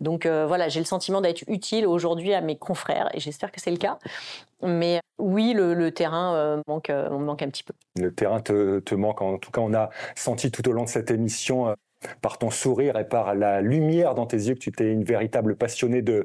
S1: Donc euh, voilà, j'ai le sentiment d'être utile aujourd'hui à mes confrères et j'espère que c'est le cas. Mais oui, le, terrain euh, manque, euh, manque un petit peu.
S2: Le terrain te, te, manque. En tout cas, on a senti tout au long de cette émission par ton sourire et par la lumière dans tes yeux que tu étais une véritable passionnée de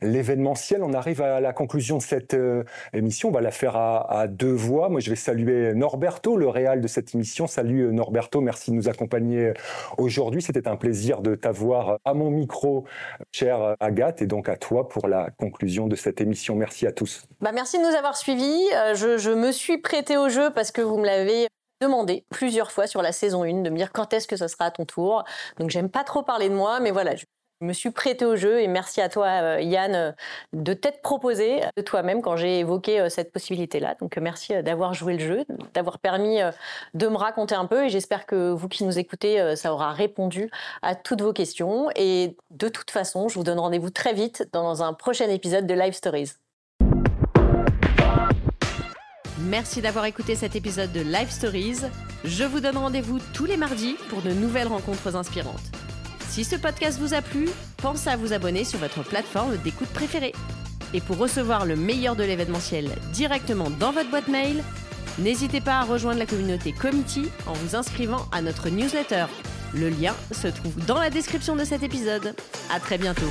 S2: l'événementiel. On arrive à la conclusion de cette euh, émission. On va la faire à, deux voix. Moi, je vais saluer Norberto, le réal de cette émission. Salut euh, Norberto, merci de nous accompagner euh, aujourd'hui. C'était un plaisir de t'avoir à mon micro, chère Agathe, et donc à toi pour la conclusion de cette émission. Merci à tous.
S1: Bah, merci de nous avoir suivis. Je, je me suis prêtée au jeu parce que vous me l'avez demandé plusieurs fois sur la saison 1 de me dire quand est-ce que ce sera à ton tour. Donc j'aime pas trop parler de moi, mais voilà, je me suis prêtée au jeu et merci à toi euh, Yann euh, de t'être proposé de toi-même quand j'ai évoqué euh, cette possibilité-là. Donc merci d'avoir joué le jeu, d'avoir permis de me raconter un peu et j'espère que vous qui nous écoutez, ça aura répondu à toutes vos questions. Et de toute façon, je vous donne rendez-vous très vite dans un prochain épisode de Live Stories.
S3: Merci d'avoir écouté cet épisode de Life Stories. Je vous donne rendez-vous tous les mardis pour de nouvelles rencontres inspirantes. Si ce podcast vous a plu, pensez à vous abonner sur votre plateforme d'écoute préférée. Et pour recevoir le meilleur de l'événementiel directement dans votre boîte mail, n'hésitez pas à rejoindre la communauté Committee en vous inscrivant à notre newsletter. Le lien se trouve dans la description de cet épisode. À très bientôt.